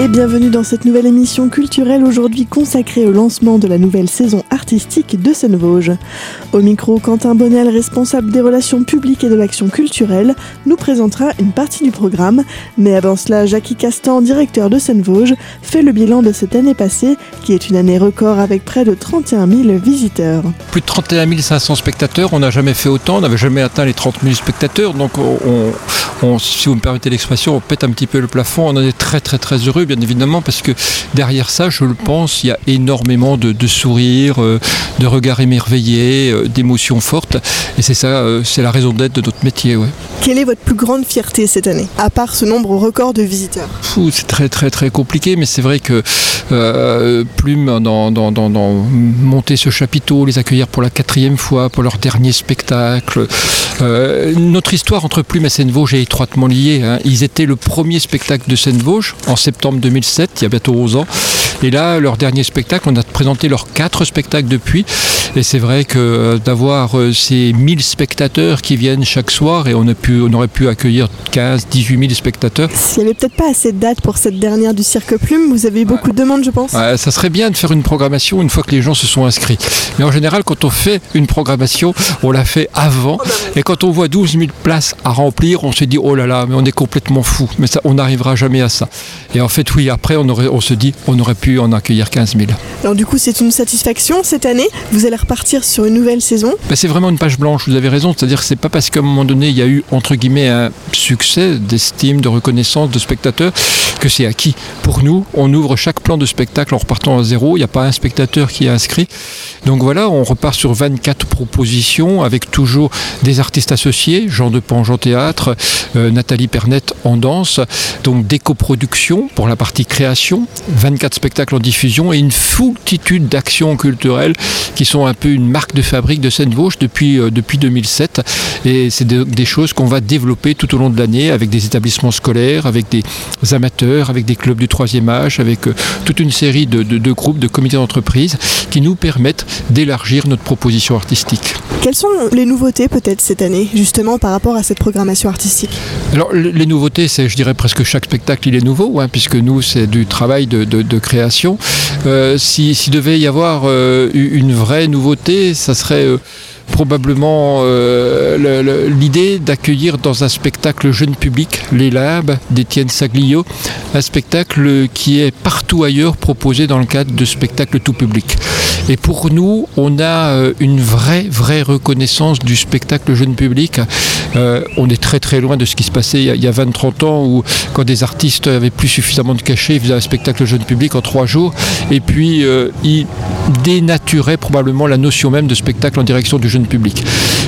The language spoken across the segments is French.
et bienvenue dans cette nouvelle émission culturelle aujourd'hui consacrée au lancement de la nouvelle saison artistique de Seine-Vosges. Au micro, Quentin Bonnel, responsable des relations publiques et de l'action culturelle, nous présentera une partie du programme. Mais avant cela, Jackie Castan, directeur de Seine-Vosges, fait le bilan de cette année passée, qui est une année record avec près de 31 000 visiteurs. Plus de 31 500 spectateurs, on n'a jamais fait autant, on n'avait jamais atteint les 30 000 spectateurs, donc on, on, si vous me permettez l'expression, on pète un petit peu le plafond, on en est très très très heureux bien évidemment, parce que derrière ça, je le pense, il y a énormément de, sourires, euh, de regards émerveillés, euh, d'émotions fortes. Et c'est ça, euh, c'est la raison d'être de notre métier. Quelle est votre plus grande fierté cette année, à part ce nombre record de visiteurs C'est très très très compliqué, mais c'est vrai que Plume, dans, monter ce chapiteau, les accueillir pour la quatrième fois, pour leur dernier spectacle. notre histoire entre Plume et Seine-Vosges est étroitement liée. Hein. Ils étaient le premier spectacle de Seine-Vosges en septembre 2007, il y a bientôt 11 ans. Et là, leur dernier spectacle, on a présenté leurs quatre spectacles depuis. Et c'est vrai que euh, d'avoir euh, ces 1000 spectateurs qui viennent chaque soir, et on, a pu, on aurait pu accueillir 15, 18 000 spectateurs. S'il n'y avait peut-être pas assez de dates pour cette dernière du Cirque Plume, vous avez eu beaucoup de demandes, je pense. ça serait bien de faire une programmation une fois que les gens se sont inscrits. Mais en général, quand on fait une programmation, on la fait avant. Et quand on voit 12 000 places à remplir, on se dit, oh là là, mais on est complètement fou. Mais ça, on n'arrivera jamais à ça. Et en fait, oui, après, on, aurait, on se dit, on aurait pu en accueillir 15 000. Alors du coup, c'est une satisfaction cette année. Vous allez repartir sur une nouvelle saison. Ben, c'est vraiment une page blanche, vous avez raison. C'est-à-dire que c'est pas parce qu'à un moment donné, il y a eu, entre guillemets, un succès d'estime, de reconnaissance, de spectateurs, que c'est acquis. Pour nous, on ouvre chaque plan de spectacle en repartant à zéro. Il n'y a pas un spectateur qui est inscrit. Donc voilà, on repart sur 24 propositions avec toujours des artistes associés, Jean de Pange en théâtre, euh, Nathalie Pernette en danse, donc des coproductions pour la partie création, 24 spectacles en diffusion et une foultitude d'actions culturelles qui sont un peu une marque de fabrique de Seine-Vosges depuis, euh, depuis 2007. Et c'est des choses qu'on va développer tout au long de l'année avec des établissements scolaires, avec des amateurs, avec des clubs du troisième âge, avec euh, toute une série de, de groupes, de comités d'entreprise qui nous permettent d'élargir notre proposition artistique. Quelles sont les nouveautés peut-être cette année, justement par rapport à cette programmation artistique Alors les nouveautés, c'est je dirais presque chaque spectacle il est nouveau, hein, puisque nous c'est du travail de, création. Euh, s'il devait y avoir euh, une vraie nouveauté, ça serait... Euh, probablement euh, l'idée d'accueillir dans un spectacle jeune public, Les Labs d'Étienne Saglio, un spectacle qui est partout ailleurs proposé dans le cadre de spectacles tout public. Et pour nous, on a euh, une vraie, vraie reconnaissance du spectacle jeune public. Euh, on est très très loin de ce qui se passait il y a 20-30 ans où quand des artistes avaient plus suffisamment de cachets, ils faisaient un spectacle jeune public en trois jours et puis ils dénaturaient probablement la notion même de spectacle en direction du jeune public.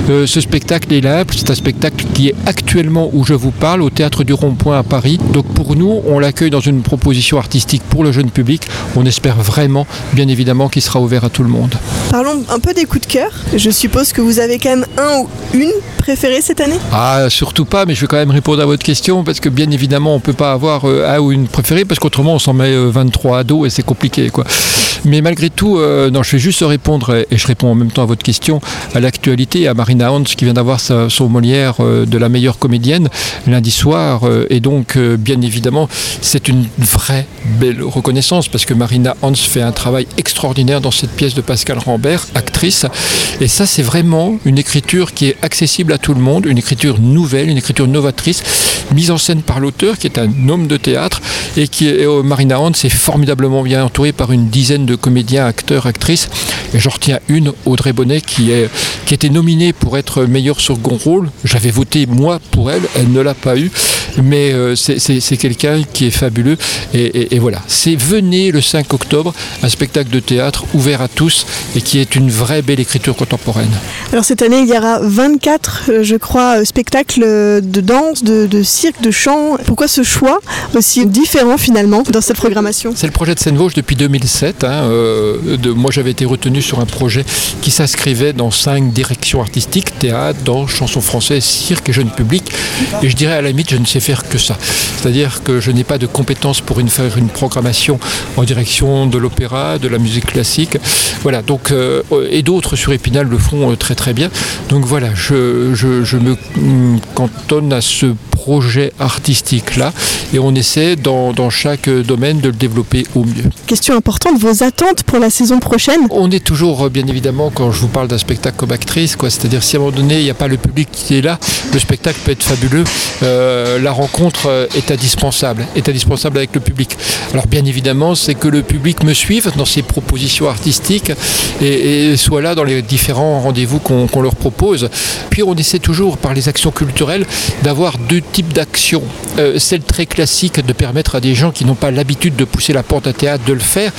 Euh, ce spectacle est là, c'est un spectacle qui est actuellement où je vous parle, au Théâtre du Rond-Point à Paris. Donc pour nous, on l'accueille dans une proposition artistique pour le jeune public. On espère vraiment, bien évidemment, qu'il sera ouvert à tout le monde. Parlons un peu des coups de cœur. Je suppose que vous avez quand même un ou une préférée cette année? Ah, surtout pas, mais je vais quand même répondre à votre question parce que bien évidemment, on ne peut pas avoir euh, un ou une préférée parce qu'autrement, on s'en met 23 à dos et c'est compliqué. quoi. Mais malgré tout, euh, non, je vais juste répondre, et je réponds en même temps à votre question, à l'actualité, à Marina Hans qui vient d'avoir son Molière euh, de la meilleure comédienne lundi soir. Euh, et donc, bien évidemment, c'est une vraie belle reconnaissance parce que Marina Hans fait un travail extraordinaire dans cette pièce de Pascal Rambert, actrice. Et ça, c'est vraiment une écriture qui est accessible à tout le monde, une écriture nouvelle, une écriture novatrice, mise en scène par l'auteur qui est un homme de théâtre et qui est, Marina Hans est formidablement bien entourée par une dizaine de comédiens, acteurs, actrices. Et j'en retiens une, Audrey Bonnet, qui, est, qui était nominée pour être meilleure second rôle. J'avais voté moi pour elle, elle ne l'a pas eu. Mais euh, c'est quelqu'un qui est fabuleux. Et, voilà, c'est Venez le 5 octobre, un spectacle de théâtre ouvert à tous et qui est une vraie belle écriture contemporaine. Alors cette année, il y aura 24, euh, je crois, euh, spectacles de danse, de, cirque, de chant. Pourquoi ce choix aussi différent finalement dans cette programmation? C'est le projet de Seine-Vosges depuis 2007. Euh, de, moi, j'avais été retenu sur un projet qui s'inscrivait dans cinq directions artistiques théâtre, danse, chanson française, cirque et jeune public. Et je dirais à la limite, je ne sais faire que ça. C'est-à-dire que je n'ai pas de compétences pour une, faire une programmation en direction de l'opéra, de la musique classique. Voilà. Donc, euh, et d'autres sur Épinal le font euh, très très bien. Donc voilà, je, je me cantonne à ce projet artistique-là et on essaie dans, dans, chaque domaine de le développer au mieux. Question importante, vos attentes pour la saison prochaine? On est toujours, bien évidemment, quand je vous parle d'un spectacle comme actrice, quoi, c'est-à-dire si à un moment donné il n'y a pas le public qui est là, le spectacle peut être fabuleux, euh, la rencontre euh, est indispensable, est indispensable avec le public. Alors bien évidemment, c'est que le public me suive dans ses propositions artistiques et, soit là dans les différents rendez-vous qu'on leur propose. Puis on essaie toujours par les actions culturelles d'avoir deux type d'action. Euh, celle très classique de permettre à des gens qui n'ont pas l'habitude de pousser la porte à théâtre de le faire,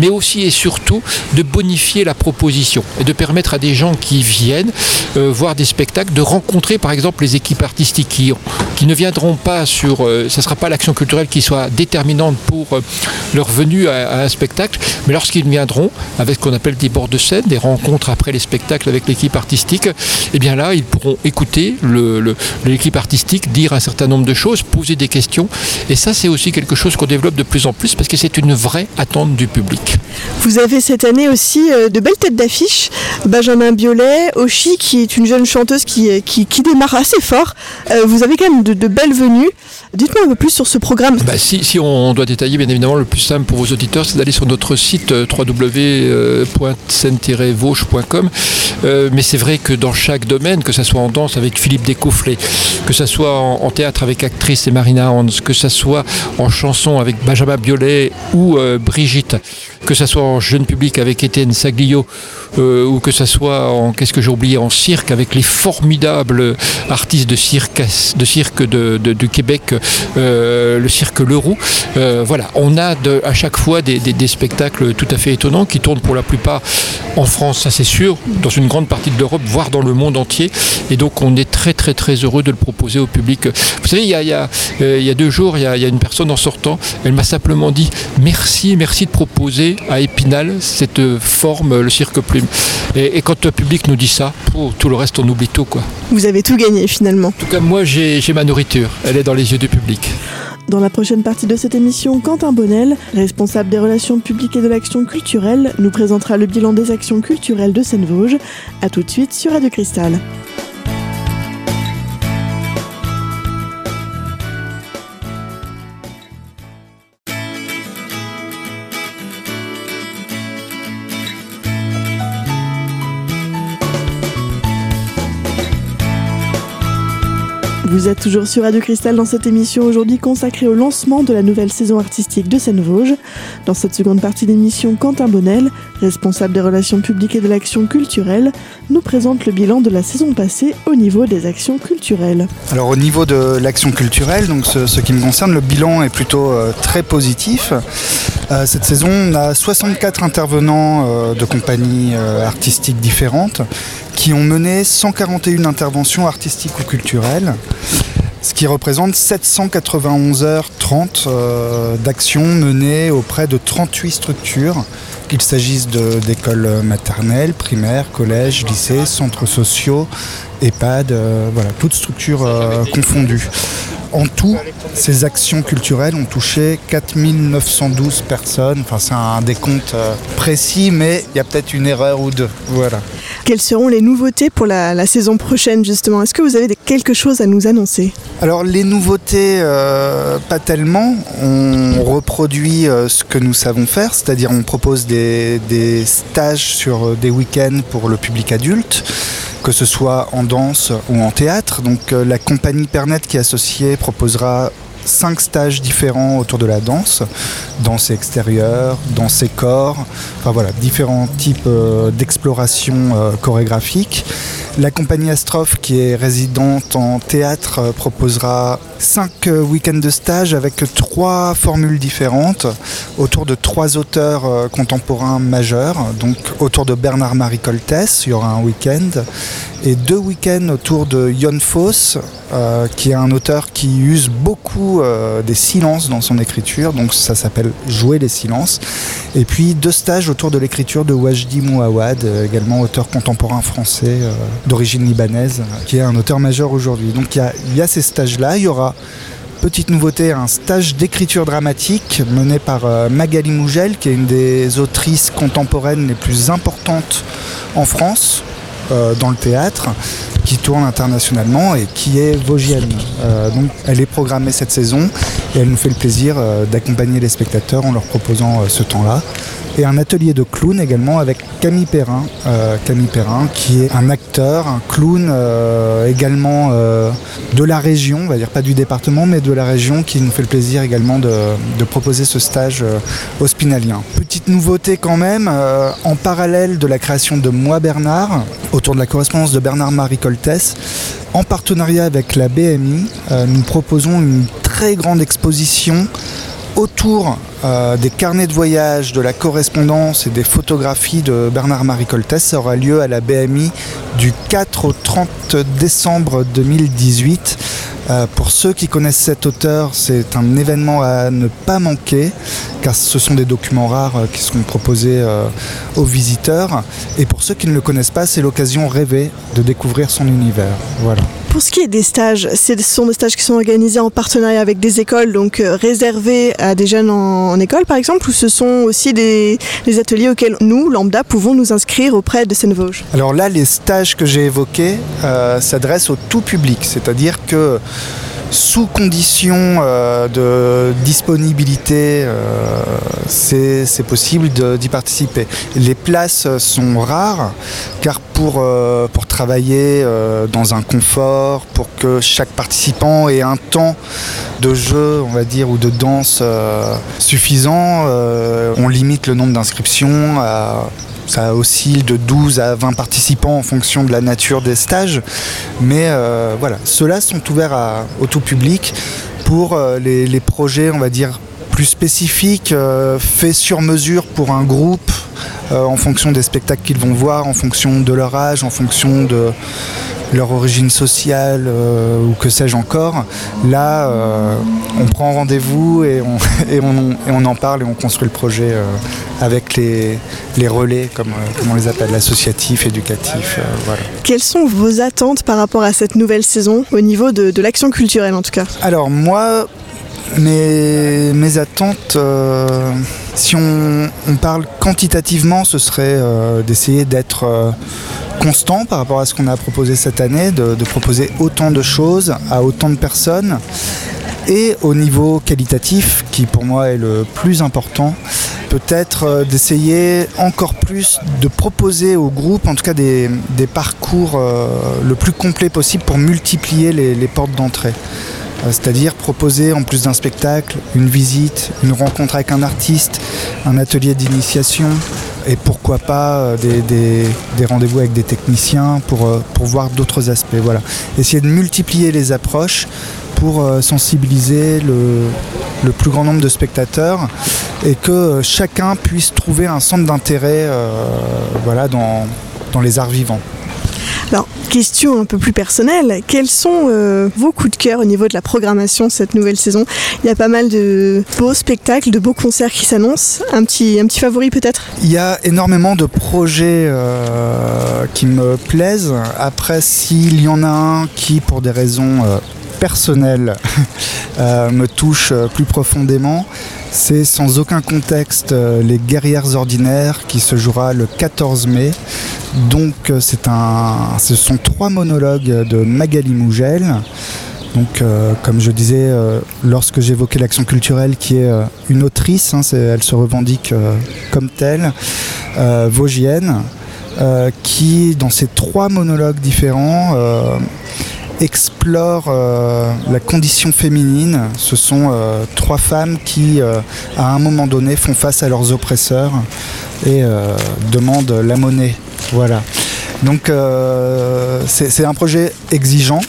mais aussi et surtout de bonifier la proposition et de permettre à des gens qui viennent euh, voir des spectacles de rencontrer par exemple les équipes artistiques qui, qui ne viendront pas sur... Euh, ça ne sera pas l'action culturelle qui soit déterminante pour leur venue à, un spectacle, mais lorsqu'ils viendront avec ce qu'on appelle des bords de scène, des rencontres après les spectacles avec l'équipe artistique, et eh bien là, ils pourront écouter l'équipe artistique dire un certain nombre de choses, poser des questions. Et ça, c'est aussi quelque chose qu'on développe de plus en plus parce que c'est une vraie attente du public. Vous avez cette année aussi euh, de belles têtes d'affiche. Benjamin Oshi, qui est une jeune chanteuse qui, euh, qui, démarre assez fort. Euh, vous avez quand même de, belles venues. Dites-moi un peu plus sur ce programme. Bah, si, on doit détailler, bien évidemment, le plus simple pour vos auditeurs, c'est d'aller sur notre site www.scène-vauche.com. mais c'est vrai que dans chaque domaine, que ce soit en danse avec Philippe Découfflet, que ce soit en, théâtre avec actrice et Marina Hans, que ce soit en chanson avec Benjamin Biolay ou euh, Brigitte, que ce soit en jeune public avec Étienne Saglio, euh, ou que ce soit en, qu'est-ce que j'ai oublié, en cirque avec les formidables artistes de cirque, de cirque de, du Québec, euh, le cirque Leroux. voilà, on a à chaque fois des, des, spectacles tout à fait étonnants qui tournent pour la plupart en France, ça c'est sûr, dans une grande partie de l'Europe, voire dans le monde entier. Et donc on est très très très heureux de le proposer au public. Vous savez, il y a, euh, deux jours, il y, a, une personne en sortant, elle m'a simplement dit merci, merci de proposer à Épinal cette forme, le cirque plume. Et, quand le public nous dit ça, pour tout le reste, on oublie tout. Quoi. Vous avez tout gagné finalement. En tout cas, moi, j'ai ma nourriture. Elle est dans les yeux du public. Dans la prochaine partie de cette émission, Quentin Bonnel, responsable des relations publiques et de l'action culturelle, nous présentera le bilan des actions culturelles de Seine-Vosges. A tout de suite sur Radio Cristal. Vous êtes toujours sur Radio Cristal dans cette émission aujourd'hui consacrée au lancement de la nouvelle saison artistique de Seine-Vosges. Dans cette seconde partie d'émission, Quentin Bonnel, responsable des relations publiques et de l'action culturelle, nous présente le bilan de la saison passée au niveau des actions culturelles. Alors au niveau de l'action culturelle, donc ce, qui me concerne, le bilan est plutôt euh, très positif. Euh, cette saison, on a 64 intervenants euh, de compagnies artistiques différentes qui ont mené 141 interventions artistiques ou culturelles, ce qui représente 791 heures 30 euh, d'actions menées auprès de 38 structures, qu'il s'agisse d'écoles maternelles, primaires, collèges, lycées, centres sociaux, EHPAD, euh, voilà, toutes structures euh, confondues. En tout, ces actions culturelles ont touché 4912 personnes. Enfin, c'est un décompte précis, mais il y a peut-être une erreur ou deux. Voilà. Quelles seront les nouveautés pour la, saison prochaine, justement? Est-ce que vous avez quelque chose à nous annoncer? Alors, les nouveautés, euh, pas tellement. On reproduit euh, ce que nous savons faire, c'est-à-dire on propose des stages sur des week-ends pour le public adulte que ce soit en danse ou en théâtre. Donc euh, la compagnie Pernet qui est associée proposera cinq stages différents autour de la danse, danse extérieure, danse corps, enfin voilà, différents types euh, d'exploration euh, chorégraphique. La compagnie Astrophe, qui est résidente en théâtre, euh, proposera cinq week-ends de stage avec trois formules différentes autour de trois auteurs contemporains majeurs. Donc autour de Bernard-Marie Coltès, il y aura un week-end, et deux week-ends autour de Jon Foss, qui est un auteur qui use beaucoup euh, des silences dans son écriture, donc ça s'appelle Jouer les silences. Et puis deux stages autour de l'écriture de Wajdi Mouawad, euh, également auteur contemporain français euh, d'origine libanaise, qui est un auteur majeur aujourd'hui. Donc il y a, ces stages-là, il y aura petite nouveauté, un stage d'écriture dramatique mené par Magali Mougel, qui est une des autrices contemporaines les plus importantes en France dans le théâtre qui tourne internationalement et qui est vosgienne. donc elle est programmée cette saison et elle nous fait le plaisir d'accompagner les spectateurs en leur proposant ce temps-là et un atelier de clown également avec Camille Perrin. Euh, Camille Perrin qui est un acteur, un clown euh, également euh, de la région, on va dire pas du département mais de la région qui nous fait le plaisir également de, proposer ce stage au Spinalien. Petite nouveauté quand même, en parallèle de la création de Moi Bernard, autour de la correspondance de Bernard-Marie Coltès, en partenariat avec la BMI, nous proposons une très grande exposition autour euh, des carnets de voyage, de la correspondance et des photographies de Bernard-Marie Coltès. Ça aura lieu à la BMI du 4 au 30 décembre 2018. Euh, pour ceux qui connaissent cet auteur, c'est un événement à ne pas manquer, car ce sont des documents rares euh, qui seront proposés aux visiteurs. Et pour ceux qui ne le connaissent pas, c'est l'occasion rêvée de découvrir son univers. Voilà. Pour ce qui est des stages, ce sont des stages qui sont organisés en partenariat avec des écoles, donc euh, réservés à des jeunes en, école par exemple, ou ce sont aussi des, ateliers auxquels nous, lambda, pouvons nous inscrire auprès de Seine-Vosges Alors là, les stages que j'ai évoqués euh, s'adressent au tout public, c'est-à-dire que sous condition euh, de disponibilité, c'est possible d'y participer. Les places sont rares car pour, euh, travailler euh, dans un confort, pour que chaque participant ait un temps de jeu, on va dire, ou de danse euh, suffisant, on limite le nombre d'inscriptions à ça oscille de 12 à 20 participants en fonction de la nature des stages. Mais voilà, ceux-là sont ouverts au tout public pour les, les, projets, on va dire, plus spécifiques, faits sur mesure pour un groupe euh, en fonction des spectacles qu'ils vont voir, en fonction de leur âge, en fonction de leur origine sociale euh, ou que sais-je encore. Là, euh, on prend rendez-vous et on, en parle et on construit le projet avec les, relais, comme, on les appelle, l'associatif, éducatif. Quelles sont vos attentes par rapport à cette nouvelle saison, au niveau de, l'action culturelle en tout cas? Alors moi, mes attentes si on, parle quantitativement, ce serait euh, d'essayer d'être euh, constant par rapport à ce qu'on a proposé cette année, de, proposer autant de choses à autant de personnes. Et au niveau qualitatif, qui pour moi est le plus important, peut-être euh, d'essayer encore plus de proposer au groupe, en tout cas des, parcours le plus complet possible pour multiplier les portes d'entrée. Euh, c'est-à-dire proposer en plus d'un spectacle une visite, une rencontre avec un artiste, un atelier d'initiation et pourquoi pas euh, des, rendez-vous avec des techniciens pour, euh, pour voir d'autres aspects. Voilà. Essayer de multiplier les approches pour sensibiliser le, plus grand nombre de spectateurs et que chacun puisse trouver un centre d'intérêt voilà, dans, dans les arts vivants. Alors, question un peu plus personnelle, quels sont euh, vos coups de cœur au niveau de la programmation cette nouvelle saison? Il y a pas mal de beaux spectacles, de beaux concerts qui s'annoncent. Un petit, un petit favori peut-être? Il y a énormément de projets euh, qui me plaisent. Après, s'il y en a un qui, pour des raisons euh, personnelles, me touche plus profondément, c'est sans aucun contexte Les Guerrières Ordinaires qui se jouera le 14 mai donc euh, c'est un, ce sont trois monologues de Magali Mougel. Donc, euh, comme je disais, euh, lorsque j'évoquais l'action culturelle, qui est une autrice, hein, elle se revendique comme telle, vosgienne, qui, dans ces trois monologues différents, explore la condition féminine. Ce sont trois femmes qui, à un moment donné, font face à leurs oppresseurs et demandent la monnaie voilà. Donc euh, c'est un projet exigeant,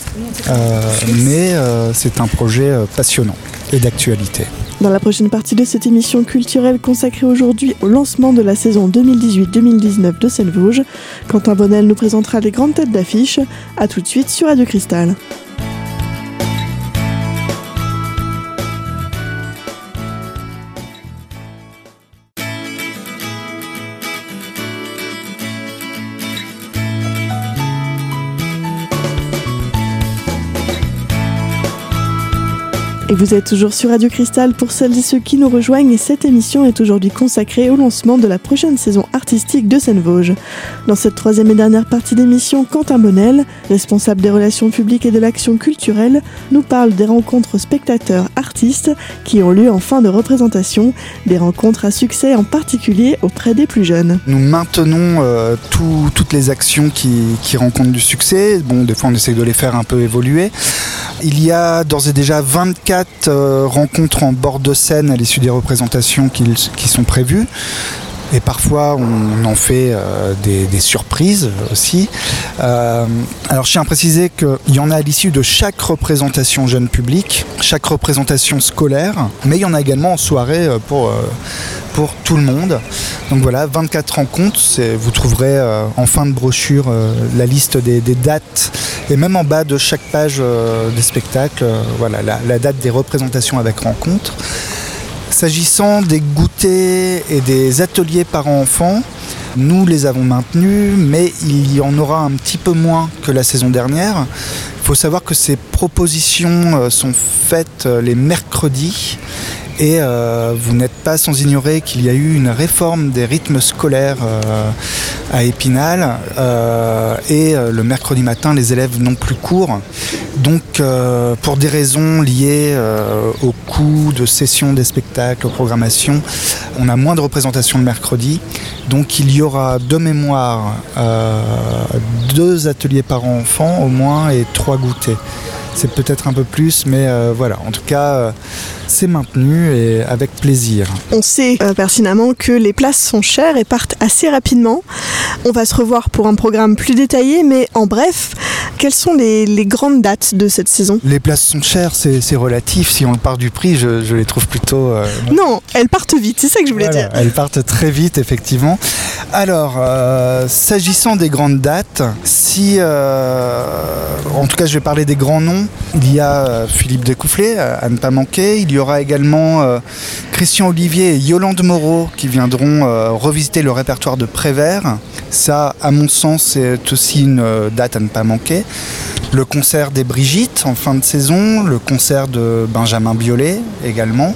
euh, mais euh, c'est un projet passionnant et d'actualité. Dans la prochaine partie de cette émission culturelle consacrée aujourd'hui au lancement de la saison 2018-2019 de Seine-Vosges, Quentin Bonnel nous présentera les grandes têtes d'affiche. A tout de suite sur Radio Cristal. Vous êtes toujours sur Radio Cristal pour celles et ceux qui nous rejoignent et cette émission est aujourd'hui consacrée au lancement de la prochaine saison artistique de Seine-Vosges. Dans cette troisième et dernière partie d'émission, Quentin Bonnel, responsable des relations publiques et de l'action culturelle, nous parle des rencontres spectateurs-artistes qui ont lieu en fin de représentation, des rencontres à succès en particulier auprès des plus jeunes. Nous maintenons euh, toutes les actions qui, qui rencontrent du succès. Bon, des fois on essaie de les faire un peu évoluer. Il y a d'ores et déjà 24 euh, rencontres en bord de scène à l'issue des représentations qui sont prévues. Et parfois, on en fait euh, des, surprises aussi. Euh, alors, je tiens à préciser qu'il y en a à l'issue de chaque représentation jeune public, chaque représentation scolaire, mais il y en a également en soirée pour, pour tout le monde. Donc voilà, 24 rencontres. Vous trouverez euh, en fin de brochure euh, la liste des, dates et même en bas de chaque page euh, des spectacles, voilà, la, date des représentations avec rencontres. S'agissant des goûters et des ateliers parents-enfants, nous les avons maintenus, mais il y en aura un petit peu moins que la saison dernière. Il faut savoir que ces propositions sont faites les mercredis et euh, vous n'êtes pas sans ignorer qu'il y a eu une réforme des rythmes scolaires euh, à Épinal. Euh, et le mercredi matin, les élèves n'ont plus cours. Donc, pour des raisons liées au coût de session des spectacles, aux programmations, on a moins de représentations le mercredi. Donc, il y aura de mémoire deux ateliers par enfant au moins et trois goûters c'est peut-être un peu plus, mais euh, voilà, en tout cas, euh, c'est maintenu et avec plaisir. On sait euh, pertinemment que les places sont chères et partent assez rapidement. On va se revoir pour un programme plus détaillé, mais en bref, quelles sont les, les grandes dates de cette saison? Les places sont chères, c'est relatif. Si on part du prix, je, je les trouve plutôt. Non, elles partent vite, c'est ça que je voulais voilà, dire. Elles partent très vite, effectivement. Alors, s'agissant des grandes dates, si. En tout cas, je vais parler des grands noms. Il y a euh, Philippe Découfflé, à ne pas manquer. Il y aura également euh, Christian Olivier et Yolande Moreau qui viendront euh, revisiter le répertoire de Prévert. Ça, à mon sens, c'est aussi une euh, date à ne pas manquer. Le concert des Brigitte en fin de saison, le concert de Benjamin Biolay également.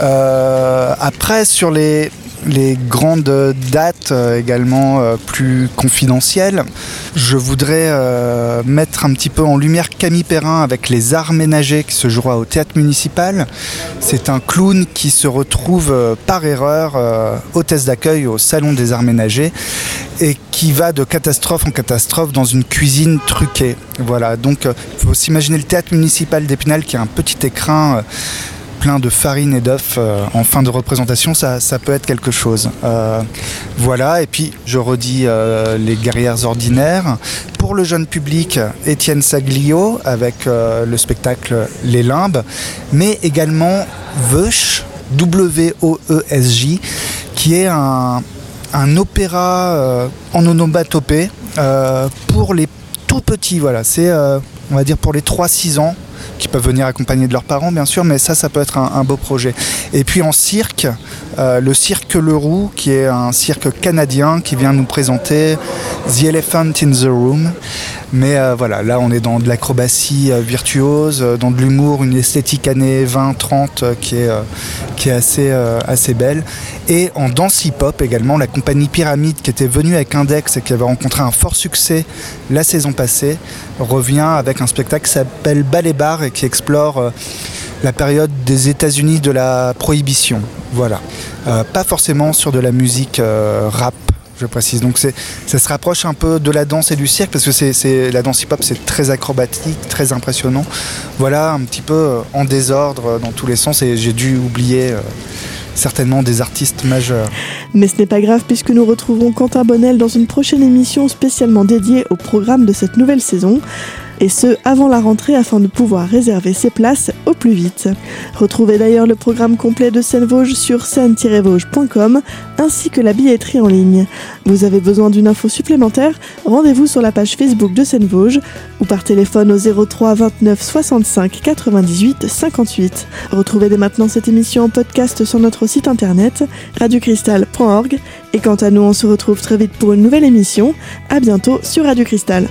Euh, après, sur les, les grandes dates euh, également euh, plus confidentielles, je voudrais euh, mettre un petit peu en lumière Camille Perrin avec les arts ménagers qui se jouera au théâtre municipal. C'est un clown qui se retrouve par erreur hôtesse d'accueil au salon des arts ménagers et qui va de catastrophe en catastrophe dans une cuisine truquée. Voilà, donc il faut s'imaginer le théâtre municipal d'Épinal qui a un petit écrin plein de farine et d'œufs euh, en fin de représentation, ça, ça peut être quelque chose. Euh, voilà, et puis je redis euh, les guerrières ordinaires. Pour le jeune public, Étienne Saglio avec le spectacle Les Limbes, mais également Veuch, W-O-E-S-J, qui est un, un opéra en onomatopée pour les tout petits. Voilà, c'est on va dire pour les 3-6 ans qui peuvent venir accompagner de leurs parents bien sûr mais ça ça peut être un, un beau projet. Et puis en cirque euh, le cirque Leroux qui est un cirque canadien qui vient nous présenter The Elephant in the Room. Mais euh, voilà là on est dans de l'acrobatie euh, virtuose dans de l'humour une esthétique années 20 30 euh, qui est qui est assez assez belle. Et en danse hip hop également la compagnie Pyramide qui était venue avec Index et qui avait rencontré un fort succès la saison passée revient avec un spectacle qui s'appelle Ballet Bar et qui explore la période des États-Unis de la prohibition. Voilà. Euh, pas forcément sur de la musique euh, rap. Je précise. Donc ça se rapproche un peu de la danse et du cirque parce que c'est, la danse hip-hop, c'est très acrobatique, très impressionnant. Voilà, un petit peu euh, en désordre dans tous les sens et j'ai dû oublier certainement des artistes majeurs. Mais ce n'est pas grave puisque nous retrouverons Quentin Bonnel dans une prochaine émission spécialement dédiée au programme de cette nouvelle saison. Et ce, avant la rentrée afin de pouvoir réserver ses places au plus vite. Retrouvez d'ailleurs le programme complet de Seine-Vosges sur seine-vosges.com ainsi que la billetterie en ligne. Vous avez besoin d'une info supplémentaire? Rendez-vous sur la page Facebook de Seine-Vosges ou par téléphone au 03 29 65 98 58. Retrouvez dès maintenant cette émission en podcast sur notre site internet radiocristal.org et quant à nous on se retrouve très vite pour une nouvelle émission. À bientôt sur Radio Cristal.